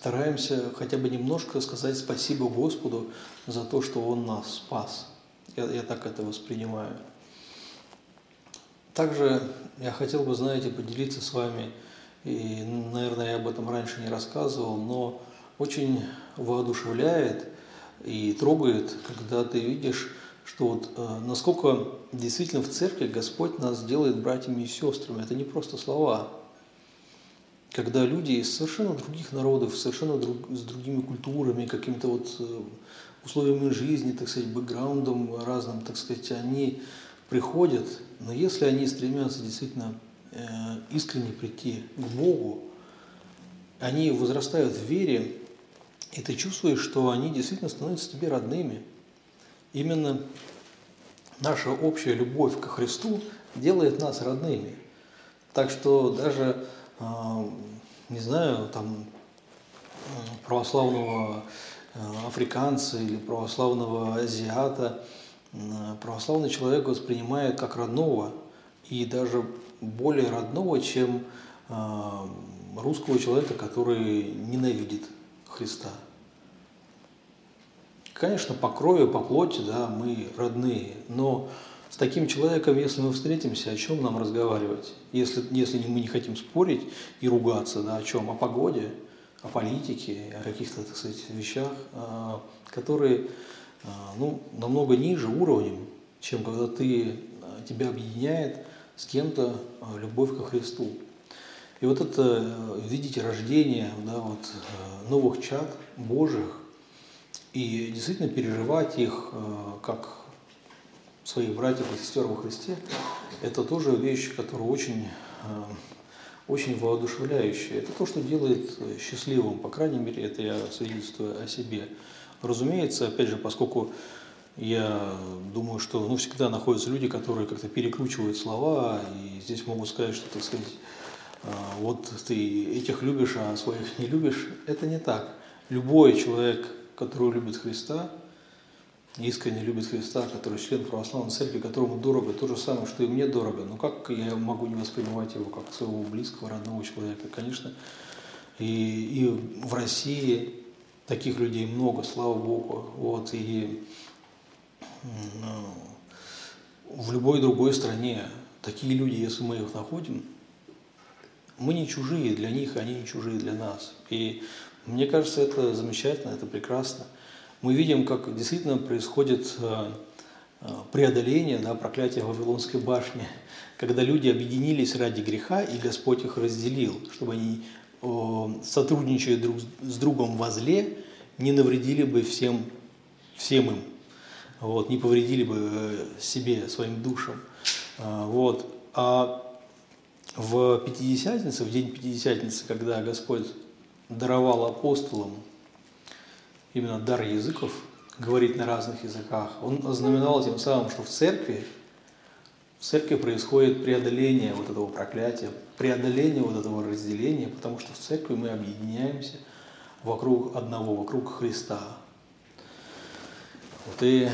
стараемся хотя бы немножко сказать спасибо Господу за то, что Он нас спас. Я, я так это воспринимаю. Также я хотел бы, знаете, поделиться с вами, и, наверное, я об этом раньше не рассказывал, но очень воодушевляет и трогает, когда ты видишь, что вот э, насколько действительно в церкви Господь нас делает братьями и сестрами. Это не просто слова. Когда люди из совершенно других народов, совершенно друг, с другими культурами, какими-то вот э, условиями жизни, так сказать, бэкграундом разным, так сказать, они приходят, но если они стремятся действительно э, искренне прийти к Богу, они возрастают в вере, и ты чувствуешь, что они действительно становятся тебе родными. Именно наша общая любовь ко Христу делает нас родными. Так что даже, не знаю, там православного Э, африканца или православного азиата, э, православный человек воспринимает как родного и даже более родного, чем э, русского человека, который ненавидит Христа. конечно, по крови, по плоти, да, мы родные, но с таким человеком, если мы встретимся, о чем нам разговаривать? Если, если мы не хотим спорить и ругаться, да, о чем? О погоде, о политике, о каких-то, так сказать, вещах, а, которые а, ну, намного ниже уровнем, чем когда ты, а, тебя объединяет с кем-то любовь ко Христу. И вот это, видите, рождение да, вот, новых чад Божьих, и действительно переживать их как своих братьев и сестер во Христе, это тоже вещь, которая очень, очень воодушевляющая. Это то, что делает счастливым, по крайней мере, это я свидетельствую о себе. Разумеется, опять же, поскольку я думаю, что ну, всегда находятся люди, которые как-то перекручивают слова, и здесь могут сказать, что, так сказать, «А, вот ты этих любишь, а своих не любишь. Это не так. Любой человек, который любит Христа, искренне любит Христа, который член православной церкви, которому дорого, то же самое, что и мне дорого. Но как я могу не воспринимать его как своего близкого, родного человека? Конечно, и, и в России таких людей много, слава Богу. Вот, и ну, в любой другой стране такие люди, если мы их находим, мы не чужие для них, они не чужие для нас. И мне кажется, это замечательно, это прекрасно. Мы видим, как действительно происходит э, э, преодоление да, проклятия Вавилонской башни, когда люди объединились ради греха, и Господь их разделил, чтобы они сотрудничая друг с другом во зле, не навредили бы всем, всем им, вот, не повредили бы э, себе, своим душам. Вот. А в Пятидесятнице, в день Пятидесятницы, когда Господь даровал апостолам именно дар языков, говорить на разных языках, он ознаменовал тем самым, что в церкви в церкви происходит преодоление вот этого проклятия, преодоление вот этого разделения, потому что в церкви мы объединяемся вокруг одного, вокруг Христа. Вот и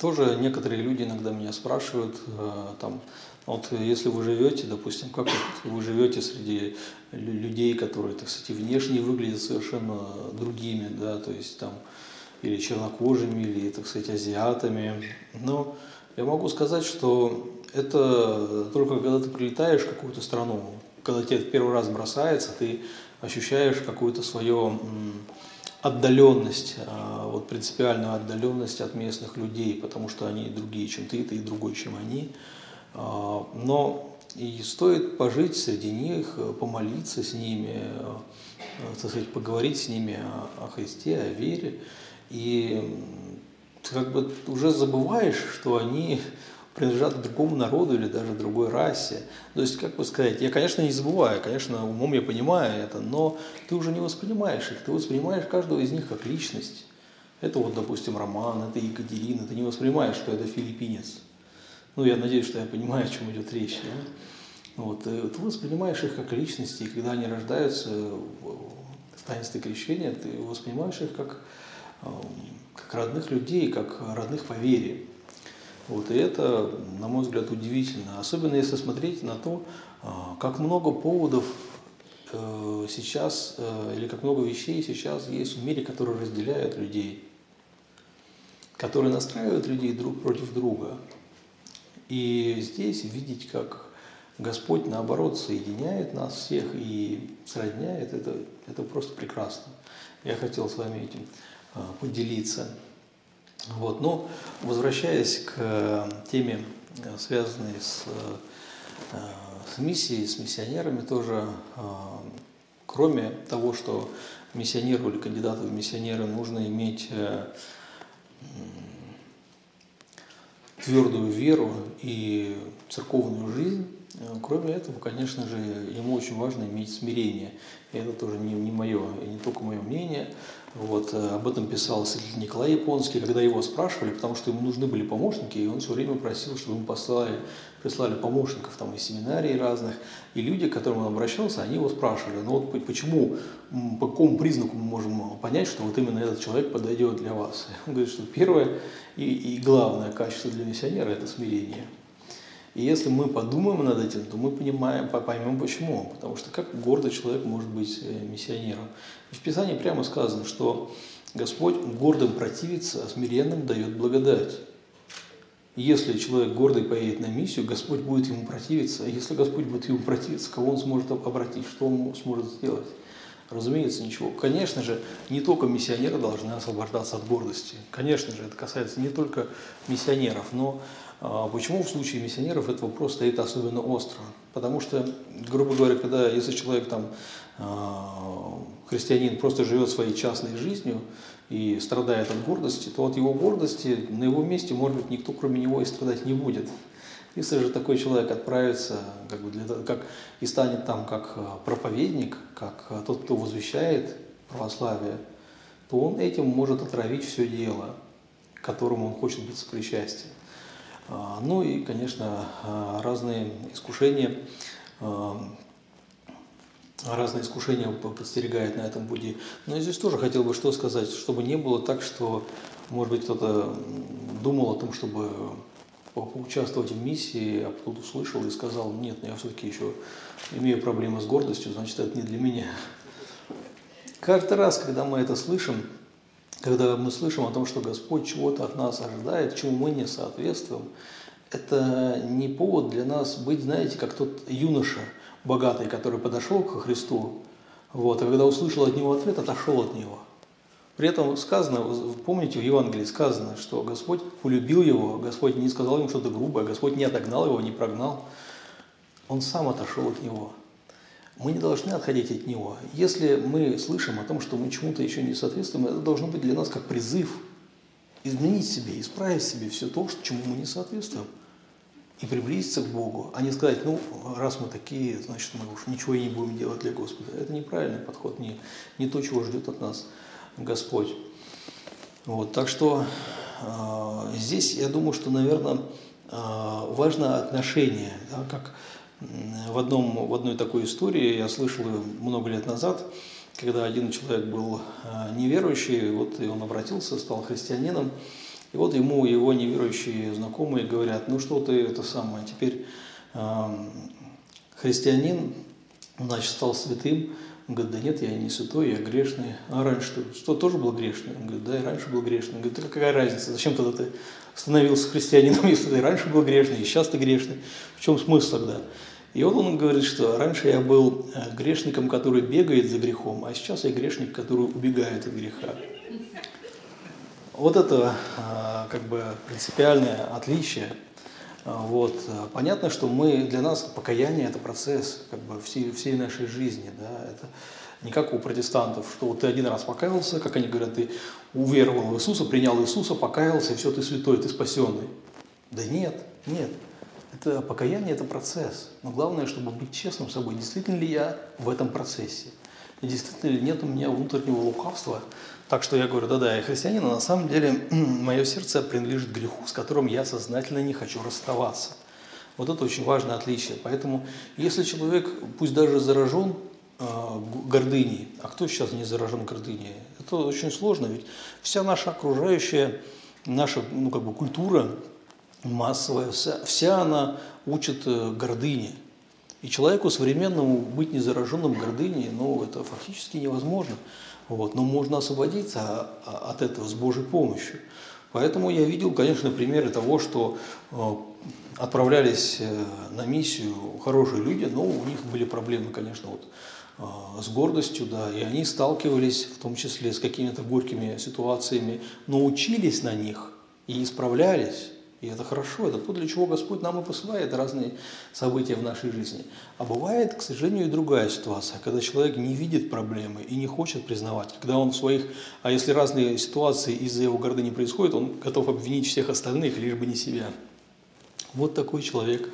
тоже некоторые люди иногда меня спрашивают, э, там, вот если вы живете, допустим, как вы живете среди людей, которые, так сказать, внешне выглядят совершенно другими, да, то есть там или чернокожими, или, так сказать, азиатами, но я могу сказать, что это только когда ты прилетаешь в какую-то страну, когда тебе первый раз бросается, ты ощущаешь какую-то свою отдаленность, а, вот принципиальную отдаленность от местных людей, потому что они другие, чем ты, ты другой, чем они. А, но и стоит пожить среди них, помолиться с ними, а, так сказать, поговорить с ними о Христе, о вере. И ты как бы уже забываешь, что они принадлежат другому народу или даже другой расе. То есть, как бы сказать, я, конечно, не забываю, конечно, умом я понимаю это, но ты уже не воспринимаешь их, ты воспринимаешь каждого из них как личность. Это вот, допустим, Роман, это Екатерина, ты не воспринимаешь, что это филиппинец. Ну, я надеюсь, что я понимаю, о чем идет речь. Да? Вот, э, ты воспринимаешь их как личности, и когда они рождаются в таинстве крещения, ты воспринимаешь их как как родных людей, как родных по вере. Вот, и это, на мой взгляд, удивительно. Особенно если смотреть на то, а, как много поводов э, сейчас, э, или как много вещей сейчас есть в мире, которые разделяют людей, которые настраивают людей друг против друга. И здесь видеть, как Господь, наоборот, соединяет нас всех и сродняет, это, это просто прекрасно. Я хотел с вами этим Э, поделиться. Вот. Но возвращаясь к э, теме, э, связанной с, с миссией, с миссионерами, тоже кроме того, что миссионеру или кандидату в миссионеры нужно иметь твердую веру и церковную жизнь, кроме этого, конечно же, ему очень важно иметь смирение. И это тоже не, не мое, и не только мое мнение. Вот, э, об этом писал Николай Японский, когда его спрашивали, потому что ему нужны были помощники, и он все время просил, чтобы ему послали, прислали помощников там, из семинарий разных. И люди, к которым он обращался, они его спрашивали, ну вот почему, по какому признаку мы можем понять, что вот именно этот человек подойдет для вас? Он говорит, что первое и, и главное качество для миссионера – это смирение. И если мы подумаем над этим, то мы понимаем, поймем почему. Потому что как гордый человек может быть э, миссионером? И в Писании прямо сказано, что Господь гордым противится, а смиренным дает благодать. Если человек гордый поедет на миссию, Господь будет ему противиться. А если Господь будет ему противиться, кого он сможет обратить, что он сможет сделать? Разумеется, ничего. Конечно же, не только миссионеры должны освобождаться от гордости. Конечно же, это касается не только миссионеров, но почему в случае миссионеров этот вопрос стоит особенно остро? Потому что, грубо говоря, когда если человек там а, христианин просто живет своей частной жизнью и страдает от гордости, то от его гордости на его месте, может быть, никто кроме него и страдать не будет. Если же такой человек отправится как бы для, как, и станет там как а, проповедник, как тот, кто возвещает православие, то он этим может отравить все дело, которому он хочет быть сопричастен. А, ну и, конечно, а, разные искушения, а, разные искушения подстерегает на этом пути. Но здесь тоже хотел бы что сказать, чтобы не было так, что, может быть, кто-то думал о том, чтобы поучаствовать в миссии, а потом услышал и сказал, нет, я все-таки еще имею проблемы с гордостью, значит, это не для меня. Каждый раз, когда мы это слышим, когда мы слышим о том, что Господь чего-то от нас ожидает, чему мы не соответствуем, это не повод для нас быть, знаете, как тот юноша богатый, который подошел к Христу, вот, а когда услышал от него ответ, отошел от него. При этом сказано, помните, в Евангелии сказано, что Господь полюбил его, Господь не сказал ему что-то грубое, Господь не отогнал его, не прогнал. Он сам отошел от него мы не должны отходить от него. Если мы слышим о том, что мы чему-то еще не соответствуем, это должно быть для нас как призыв изменить себе, исправить себе все то, чему мы не соответствуем, и приблизиться к Богу, а не сказать, ну, раз мы такие, значит, мы уж ничего и не будем делать для Господа. Это неправильный подход, не, не то, чего ждет от нас Господь. Вот, так что э, здесь, я думаю, что, наверное, э, важно отношение, да, как в, одном, в одной такой истории я слышал много лет назад, когда один человек был э, неверующий, вот и он обратился, стал христианином, и вот ему его неверующие знакомые говорят, ну что ты это самое, теперь э, христианин, значит, стал святым, он говорит, да нет, я не святой, я грешный. А раньше что, что тоже был грешный? Он говорит, да, и раньше был грешный. Он говорит, какая разница, зачем тогда ты становился христианином, если ты раньше был грешный, и сейчас ты грешный? В чем смысл тогда? И вот он говорит, что раньше я был э, грешником, который бегает за грехом, а сейчас я грешник, который убегает от греха. Вот это э, как бы принципиальное отличие. Э, вот. Понятно, что мы, для нас покаяние – это процесс как бы всей, всей нашей жизни. Да? Это не как у протестантов, что вот ты один раз покаялся, как они говорят, ты уверовал в Иисуса, принял Иисуса, покаялся, и все, ты святой, ты спасенный. Да нет, нет. Это покаяние – это процесс. Но главное, чтобы быть честным с собой, действительно ли я в этом процессе. И действительно ли нет у меня внутреннего лукавства. Так что я говорю, да-да, я христианин, а на самом деле мое сердце принадлежит греху, с которым я сознательно не хочу расставаться. Вот это очень важное отличие. Поэтому если человек, пусть даже заражен гордыней, а кто сейчас не заражен гордыней? Это очень сложно, ведь вся наша окружающая, наша ну, как бы культура, массовая, вся, вся она учит э, гордыне. И человеку современному быть незараженным гордыней, ну, это фактически невозможно. Вот. Но можно освободиться от этого с Божьей помощью. Поэтому я видел, конечно, примеры того, что э, отправлялись э, на миссию хорошие люди, но у них были проблемы, конечно, вот, с гордостью, да, и они сталкивались в том числе с какими-то горькими ситуациями, но учились на них и исправлялись. И это хорошо, это то, для чего Господь нам и посылает разные события в нашей жизни. А бывает, к сожалению, и другая ситуация, когда человек не видит проблемы и не хочет признавать. Когда он в своих, а если разные ситуации из-за его гордыни происходят, он готов обвинить всех остальных, лишь бы не себя. Вот такой человек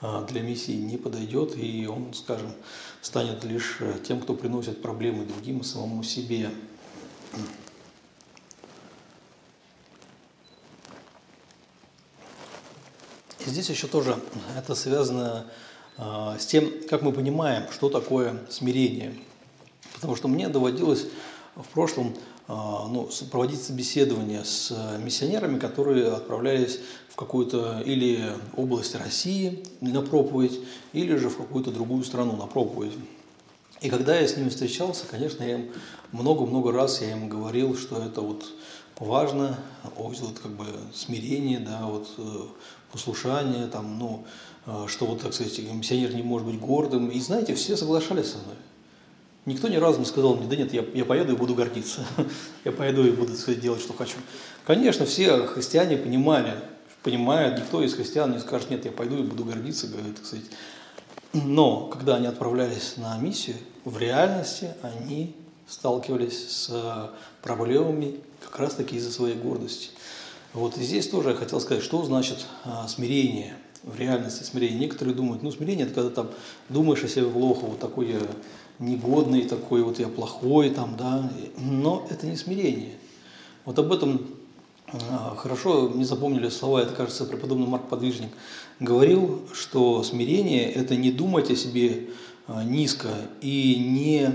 а, для миссии не подойдет, и он, скажем, станет лишь э, тем, кто приносит проблемы другим и самому себе. И здесь еще тоже это связано э, с тем, как мы понимаем, что такое смирение. Потому что мне доводилось в прошлом э, ну, проводить собеседования с миссионерами, которые отправлялись в какую-то или область России на проповедь, или же в какую-то другую страну на проповедь. И когда я с ними встречался, конечно, я им много-много раз я им говорил, что это вот важно, вот как бы смирение, да, вот э, послушание, там, ну, э, что вот, так сказать, миссионер не может быть гордым. И знаете, все соглашались со мной. Никто ни разу не сказал мне, да нет, я, я поеду и буду гордиться. я поеду и буду делать, что хочу. Конечно, все христиане понимали, понимают, никто из христиан не скажет, нет, я пойду и буду гордиться, говорит, так сказать. Но когда они отправлялись на миссию, в реальности они сталкивались с проблемами как раз таки из-за своей гордости. Вот и здесь тоже я хотел сказать, что значит а, смирение в реальности смирение. Некоторые думают, ну смирение это когда там думаешь о себе плохо, вот такой я негодный, такой вот я плохой там, да, но это не смирение. Вот об этом хорошо не запомнили слова, это, кажется, преподобный Марк Подвижник говорил, что смирение – это не думать о себе а, низко и не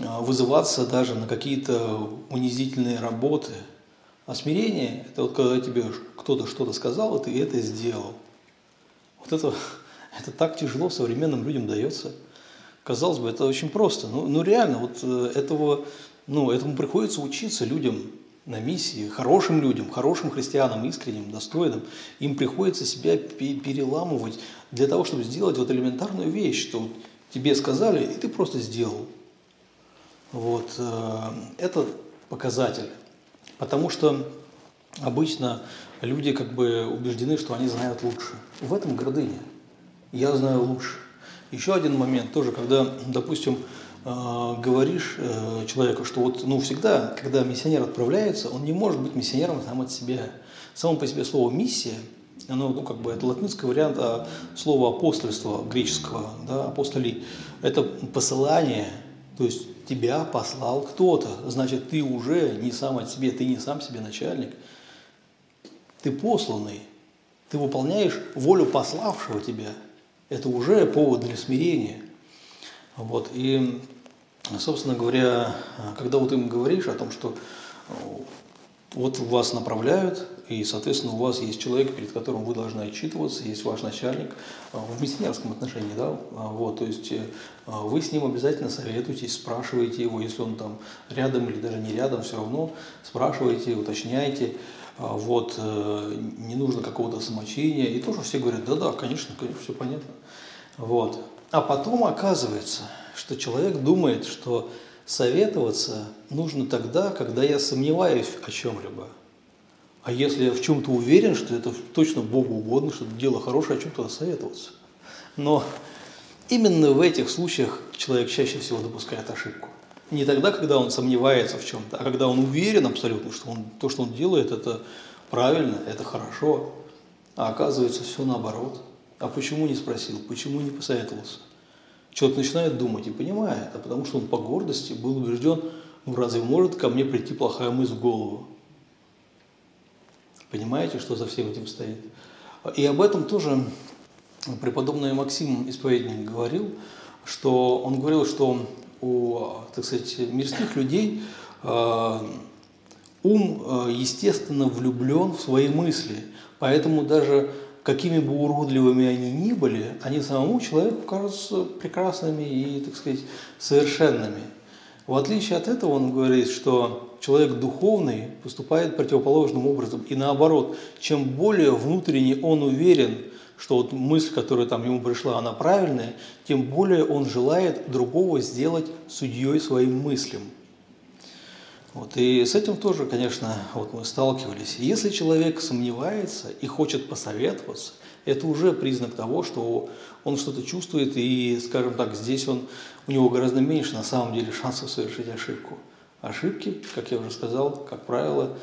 а, вызываться даже на какие-то унизительные работы. А смирение – это вот когда тебе кто-то что-то сказал, и ты это сделал. Вот это, это так тяжело современным людям дается. Казалось бы, это очень просто. Ну, ну реально, вот э, этого, ну, этому приходится учиться людям на миссии, хорошим людям, хорошим христианам, искренним, достойным. Им приходится себя переламывать для того, чтобы сделать вот элементарную вещь, что тебе сказали, и ты просто сделал. Вот. Э, это показатель. Потому что обычно люди как бы убеждены, что они знают лучше. В этом гордыня. Я знаю лучше. Еще один момент тоже, когда, допустим, говоришь э, человеку, что вот, ну, всегда, когда миссионер отправляется, он не может быть миссионером сам от себя. Само по себе слово «миссия», оно, ну, как бы, это латинский вариант а слова апостольства греческого, да, апостолий. Это посылание, то есть тебя послал кто-то. Значит, ты уже не сам от себя, ты не сам себе начальник. Ты посланный. Ты выполняешь волю пославшего тебя. Это уже повод для смирения. Вот. И, собственно говоря, когда вот им говоришь о том, что вот вас направляют, и, соответственно, у вас есть человек, перед которым вы должны отчитываться, есть ваш начальник а, в миссионерском отношении, да, а, вот, то есть э, вы с ним обязательно советуетесь, спрашиваете его, если он там рядом или даже не рядом, все равно спрашиваете, уточняете, а, вот, э, не нужно какого-то самочиния, и тоже все говорят, да-да, конечно, конечно, все понятно, вот. А потом оказывается, что человек думает, что советоваться нужно тогда, когда я сомневаюсь о чем-либо. А если я в чем-то уверен, что это точно Богу угодно, что это дело хорошее, о чем тогда советоваться? Но именно в этих случаях человек чаще всего допускает ошибку. Не тогда, когда он сомневается в чем-то, а когда он уверен абсолютно, что он, то, что он делает, это правильно, это хорошо. А оказывается, все наоборот. А почему не спросил, почему не посоветовался? Человек начинает думать и понимает, а потому что он по гордости был убежден, ну разве может ко мне прийти плохая мысль в голову? Понимаете, что за всем этим стоит? И об этом тоже преподобный Максим Исповедник говорил, что он говорил, что у, так сказать, мирских людей э, ум, э, естественно, влюблен в свои мысли, поэтому даже какими бы уродливыми они ни были, они самому человеку кажутся прекрасными и, так сказать, совершенными. В отличие от этого он говорит, что человек духовный поступает противоположным образом. И наоборот, чем более внутренне он уверен, что вот мысль, которая там ему пришла, она правильная, тем более он желает другого сделать судьей своим мыслям. Вот, и с этим тоже, конечно, вот мы сталкивались. Если человек сомневается и хочет посоветоваться, это уже признак того, что он что-то чувствует, и, скажем так, здесь он, у него гораздо меньше на самом деле шансов совершить ошибку. Ошибки, как я уже сказал, как правило,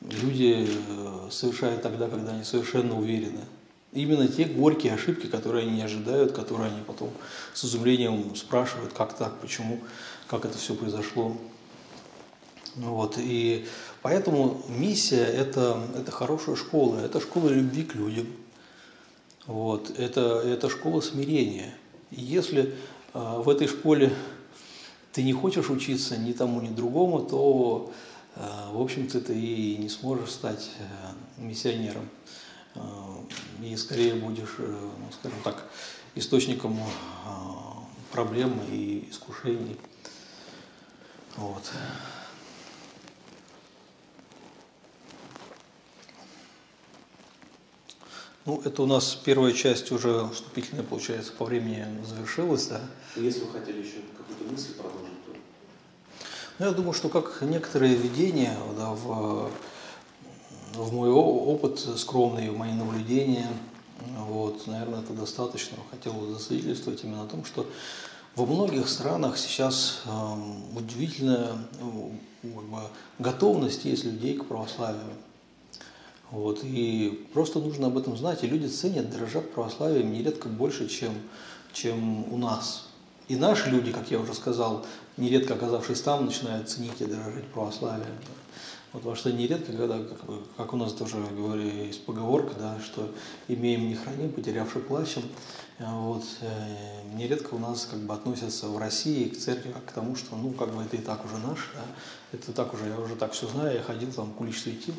люди э, совершают тогда, когда они совершенно уверены. Именно те горькие ошибки, которые они не ожидают, которые они потом с изумлением спрашивают, как так, почему, как это все произошло. Вот, и поэтому миссия это, – это хорошая школа, это школа любви к людям, вот, это, это школа смирения. И если э, в этой школе ты не хочешь учиться ни тому, ни другому, то, э, в общем-то, ты и не сможешь стать э, миссионером. Э, и скорее будешь, э, ну, скажем так, источником э, проблем и искушений. Вот. Ну, это у нас первая часть уже вступительная, получается, по времени завершилась, да. Если вы хотели еще какую-то мысль продолжить, то... Ну, я думаю, что как некоторые видения да, в, в мой опыт скромный, в мои наблюдения, вот, наверное, это достаточно. Хотел бы засвидетельствовать именно о том, что во многих странах сейчас э, удивительная э, как бы, готовность есть людей к православию. Вот, и просто нужно об этом знать. И люди ценят, дорожат православием нередко больше, чем, чем у нас. И наши люди, как я уже сказал, нередко оказавшись там, начинают ценить и дорожить православием. Вот, потому что нередко, когда, как, как у нас тоже говорили, есть поговорка, да, что имеем не храним, потерявши плачем. Вот, э, нередко у нас как бы относятся в России к церкви как к тому, что ну как бы это и так уже наш, да, это так уже, я уже так все знаю, я ходил там, кулич светил,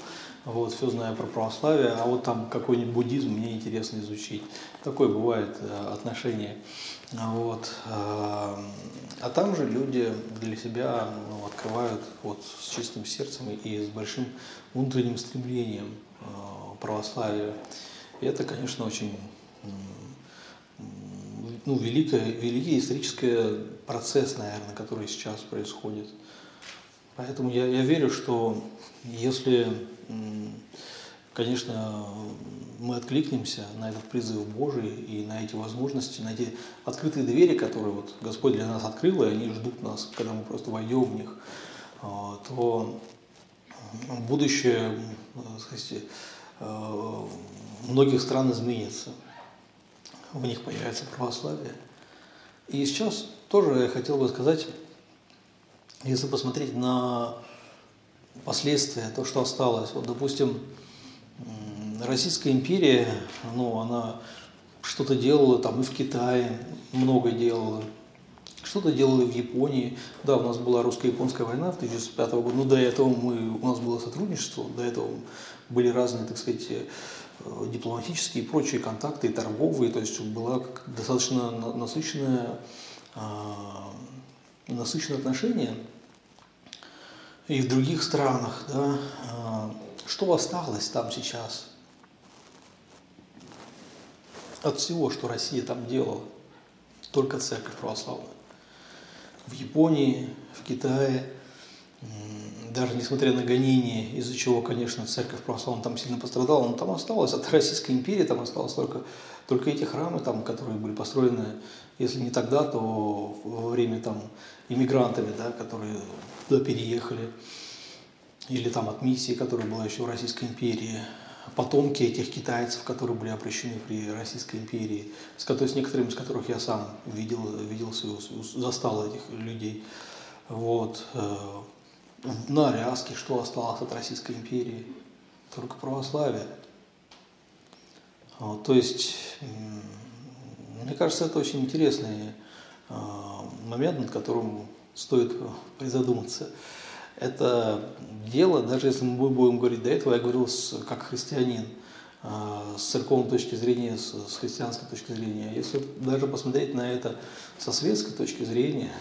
вот, все знаю про православие, а вот там какой-нибудь буддизм мне интересно изучить. Такое бывает э, отношение. Вот. Э, а там же люди для себя ну, открывают вот, с чистым сердцем и с большим внутренним стремлением э, православия. И это, конечно, очень ну, великий, великий исторический процесс, наверное, который сейчас происходит. Поэтому я, я верю, что если, конечно, мы откликнемся на этот призыв Божий и на эти возможности, на эти открытые двери, которые вот Господь для нас открыл, и они ждут нас, когда мы просто войдем в них, а, то будущее сказать, а, многих стран изменится. В них появится православие. И сейчас тоже я хотел бы сказать если посмотреть на последствия, то, что осталось, вот, допустим, Российская империя, ну, она что-то делала там и в Китае, много делала, что-то делала в Японии. Да, у нас была русско-японская война в 1905 году, но до этого мы, у нас было сотрудничество, до этого были разные, так сказать, э, дипломатические и прочие контакты, и торговые, то есть была достаточно насыщенная, а, насыщенное отношение и в других странах, да, а, что осталось там сейчас от всего, что Россия там делала, только церковь православная. В Японии, в Китае, даже несмотря на гонения, из-за чего, конечно, церковь православная там сильно пострадала, но там осталось, от Российской империи там осталось только, только эти храмы, там, которые были построены, если не тогда, то во время там, иммигрантами, да, которые туда переехали, или там от миссии, которая была еще в Российской империи, потомки этих китайцев, которые были обращены при Российской империи, с, с некоторыми из которых я сам видел, виделся, застал этих людей. Вот. Э, на Аляске что осталось от Российской империи? Только православие. Вот, то есть, мне кажется, это очень интересный э, момент, над которым стоит призадуматься. Это дело, даже если мы будем говорить до этого, я говорил с, как христианин, а, с церковной точки зрения, с, с христианской точки зрения. Если даже посмотреть на это со светской точки зрения,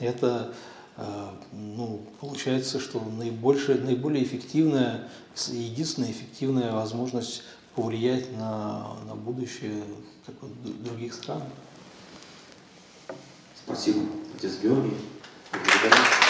это а, ну, получается, что наибольшая, наиболее эффективная, единственная эффективная возможность повлиять на, на будущее как бы, других стран. Спасибо, отец Георгий. Благодарю.